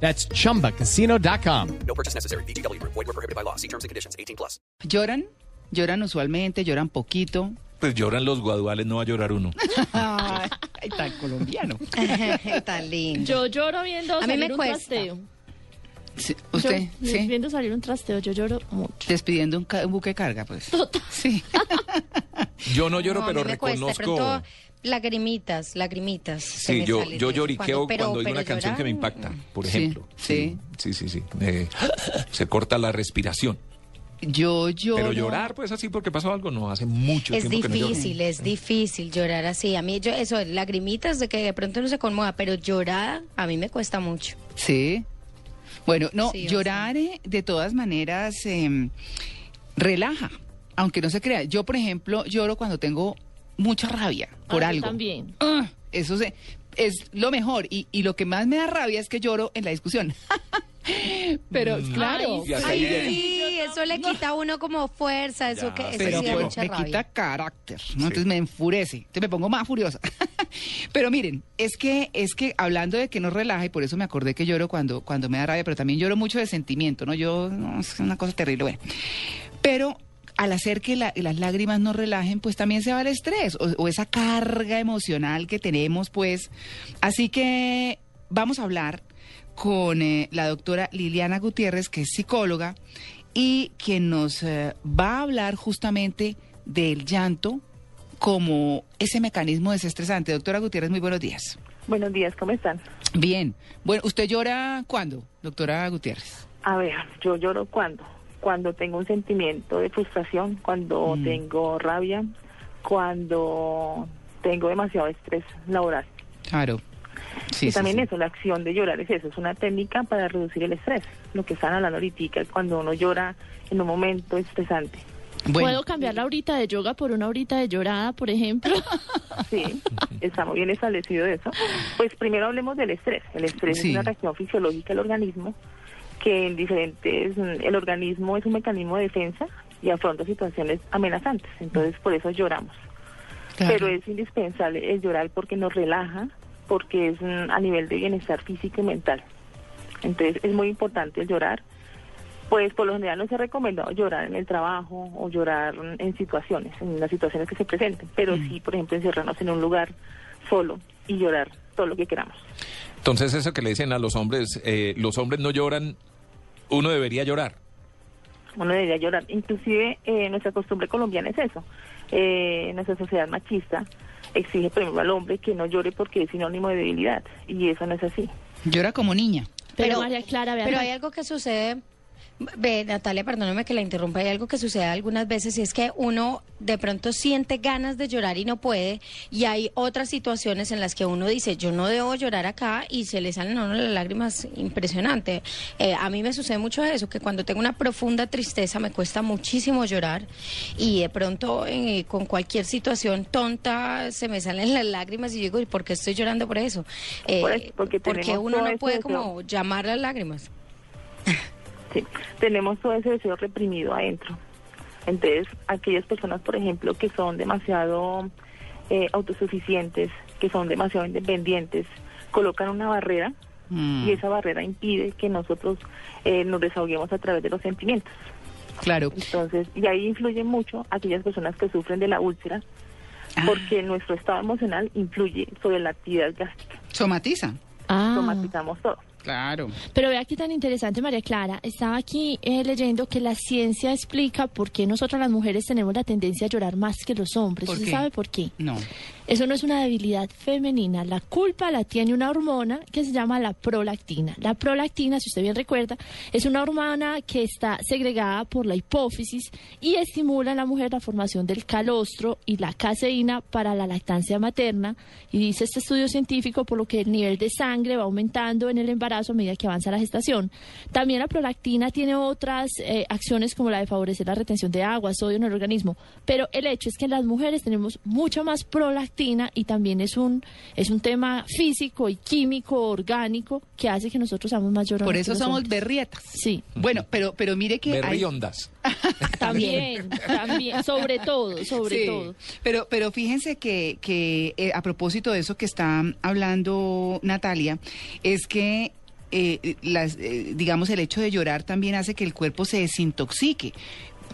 That's chumbacasino.com. No purchase necessary. BGW. Void were prohibited by law. See terms and conditions. 18 plus. ¿Lloran? ¿Lloran usualmente? ¿Lloran poquito? Pues lloran los guaduales, no va a llorar uno. Ay, tan colombiano. Tan lindo. Yo lloro viendo A mí salir me un cuesta. trasteo. Sí, Yo, ¿Usted? Sí. Viendo salir un trasteo, yo lloro mucho. Despidiendo un, ca- un buque de carga, pues. Sí. Yo no lloro, No, a pero mí me cuesta, de reconozco. pronto, lagrimitas, lagrimitas. Sí, yo, yo lloriqueo cuando, pero- cuando oigo una canción que me impacta, por Sí, ejemplo. sí. Sí, sí, sí. Eh, se corta la respiración. Yo lloro. Pero llorar, pues así porque pasó algo, no hace mucho Es tiempo que no lloro. difícil, es difícil llorar así. A mí, yo, eso, lagrimitas de que de pronto no se conmueva, pero llorar a mí me cuesta mucho. Sí. Bueno, no, Sí, llorar eh, de todas maneras eh, relaja, aunque no se crea. Yo, por ejemplo, lloro cuando tengo mucha rabia por Ah, yo algo. también. Ah, eso se- es lo mejor. Y, y lo que más me da rabia es que lloro en la discusión. Pero claro. Ay, sí, eso le quita a uno como fuerza, eso Ya, que eso pero sí da mucha me rabia. quita carácter, ¿no? Entonces me enfurece, entonces me pongo más furiosa. pero miren, es que es que hablando de que nos relaja y por eso me acordé que lloro cuando cuando me da rabia, pero también lloro mucho de sentimiento, ¿no? Yo no, es una cosa terrible, bueno. Pero al hacer que la- las lágrimas nos relajen, pues también se va el estrés o, o esa carga emocional que tenemos, pues. Así que vamos a hablar con eh, la doctora Liliana Gutiérrez, que es psicóloga, y quien nos eh, va a hablar justamente del llanto como ese mecanismo desestresante. Doctora Gutiérrez, muy buenos días. Buenos días, ¿cómo están? Bien. Bueno, ¿usted llora cuándo, doctora Gutiérrez? A ver, yo lloro cuando, cuando tengo un sentimiento de frustración, cuando Mm. tengo rabia, cuando tengo demasiado estrés laboral. Claro. Sí, y sí, también sí. eso, la acción de llorar es eso, es una técnica para reducir el estrés. Lo que están hablando ahorita, cuando uno llora en un momento estresante. Bueno, ¿Puedo cambiar la horita de yoga por una horita de llorada, por ejemplo? Sí, está muy bien establecido eso. Pues primero hablemos del estrés. El estrés Sí. es una reacción fisiológica del organismo que en diferentes, mm, el organismo es un mecanismo de defensa y afronta situaciones amenazantes. Entonces por eso lloramos. claro. Pero es indispensable el llorar porque nos relaja, porque es mm, a nivel de bienestar físico y mental. Entonces es muy importante el llorar. Pues por lo general no se ha recomendado llorar en el trabajo o llorar mm, en situaciones, en las situaciones que se presenten, pero sí, por ejemplo, encerrarnos en un lugar solo y llorar todo lo que queramos. Entonces eso que le dicen a los hombres, eh, los hombres no lloran, uno debería llorar. Uno debería llorar. Inclusive eh, nuestra costumbre colombiana es eso. Eh, nuestra sociedad machista exige, ejemplo, al hombre que no llore porque es sinónimo de debilidad y eso no es así. Llora como niña. Pero, Pero- María Clara, Pero hay algo que sucede, ve, Natalia, perdóname que la interrumpa, hay algo que sucede algunas veces y es que uno de pronto siente ganas de llorar y no puede y hay otras situaciones en las que uno dice, yo no debo llorar acá y se le salen a uno las lágrimas impresionante. Eh, a mí me sucede mucho eso, que cuando tengo una profunda tristeza me cuesta muchísimo llorar y de pronto eh, con cualquier situación tonta se me salen las lágrimas y yo digo, ¿y por qué estoy llorando por eso? Eh, Por eso, porque tenemos uno no ese puede como llamar las lágrimas. Tenemos todo ese deseo reprimido adentro. Entonces, aquellas personas, por ejemplo, que son demasiado eh, autosuficientes, que son demasiado independientes, colocan una barrera Mm, y esa barrera impide que nosotros eh, nos desahoguemos a través de los sentimientos. claro. Entonces, y ahí influyen mucho aquellas personas que sufren de la úlcera, Ah. porque nuestro estado emocional influye sobre la actividad gástrica. Somatiza. Ah. Somatizamos todo. Claro. Pero vea qué tan interesante, María Clara. Estaba aquí eh, leyendo que la ciencia explica por qué nosotras las mujeres tenemos la tendencia a llorar más que los hombres. ¿Por ¿Usted sabe por qué? No. Eso no es una debilidad femenina. La culpa la tiene una hormona que se llama la prolactina. La prolactina, si usted bien recuerda, es una hormona que está segregada por la hipófisis y estimula en la mujer la formación del calostro y la caseína para la lactancia materna. Y dice este estudio científico por lo que el nivel de sangre va aumentando en el embarazo a medida que avanza la gestación. También la prolactina tiene otras eh, acciones como la de favorecer la retención de agua, sodio en el organismo. Pero el hecho es que en las mujeres tenemos mucha más prolactina y también es un es un tema físico y químico, orgánico, que hace que nosotros seamos más llorones. Por eso somos hombres. berrietas. Sí, Bueno, pero, pero mire que hay- Berriondas. también, también, sobre todo, sobre Sí, todo. Pero, pero fíjense que, que eh, a propósito de eso que está hablando Natalia, es que eh, las, eh, digamos el hecho de llorar también hace que el cuerpo se desintoxique.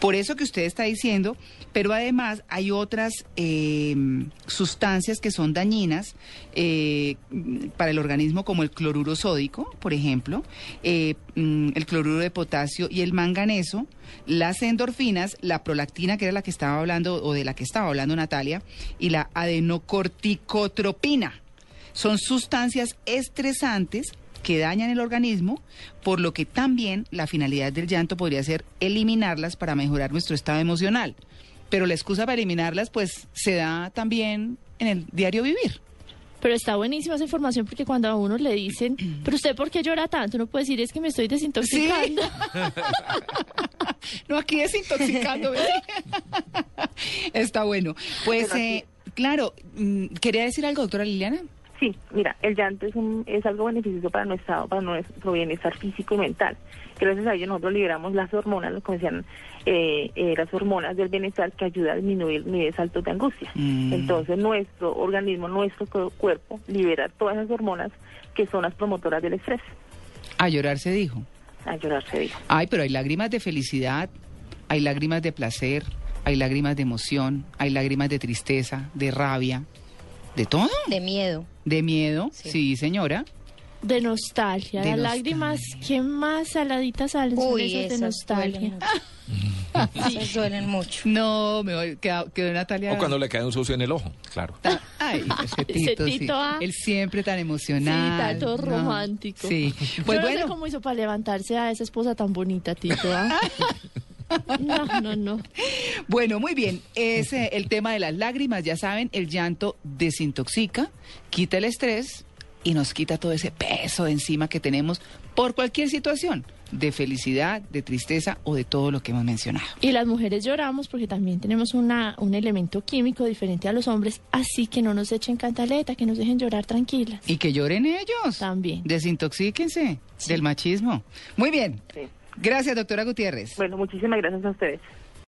Por eso que usted está diciendo, pero además hay otras eh, sustancias que son dañinas eh, para el organismo, como el cloruro sódico, por ejemplo, eh, mm, el cloruro de potasio y el manganeso, las endorfinas, la prolactina, que era la que estaba hablando, o de la que estaba hablando Natalia, y la adenocorticotropina. Son sustancias estresantes que dañan el organismo, por lo que también la finalidad del llanto podría ser eliminarlas para mejorar nuestro estado emocional. Pero la excusa para eliminarlas, pues, se da también en el diario vivir. Pero está buenísima esa información porque cuando a uno le dicen, pero usted por qué llora tanto, uno puede decir es que me estoy desintoxicando. No, aquí desintoxicando. Está bueno. Pues, eh, claro, mm, ¿quería decir algo, doctora Liliana? Sí, mira, el llanto es, un, es algo beneficioso para nuestro, para nuestro bienestar físico y mental. Gracias a ello nosotros liberamos las hormonas, como decían, eh, eh, las hormonas del bienestar que ayudan a disminuir niveles altos de angustia. Mm. Entonces nuestro organismo, nuestro cu- cuerpo libera todas esas hormonas que son las promotoras del estrés. A llorar se dijo. A llorar se dijo. Ay, pero hay lágrimas de felicidad, hay lágrimas de placer, hay lágrimas de emoción, hay lágrimas de tristeza, de rabia, de todo, De miedo. de miedo, sí, Sí. señora. De nostalgia. De Las nostalgia. lágrimas que más saladitas salen son Uy, esas de esas nostalgia. duelen mucho. Esas duelen mucho. No, me voy, quedó, quedó Natalia. O cuando le cae un sucio en el ojo, claro. Ay, ese Ese Tito, sí. Tito, ah. Él siempre tan emocional. Sí, tanto No, romántico. Sí. Yo Pues no sé bueno, cómo hizo para levantarse a esa esposa tan bonita, Tito. ¿ah? No, no, no. bueno, muy bien. Es eh, el tema de las lágrimas, ya saben, el llanto desintoxica, quita el estrés y nos quita todo ese peso de encima que tenemos por cualquier situación, de felicidad, de tristeza o de todo lo que hemos mencionado. Y las mujeres lloramos porque también tenemos una, un elemento químico diferente a los hombres, así que no nos echen cantaleta, que nos dejen llorar tranquilas. Y que lloren ellos. También. Desintoxíquense del machismo. Muy bien. Sí. Gracias, doctora Gutiérrez. Bueno, muchísimas gracias a ustedes.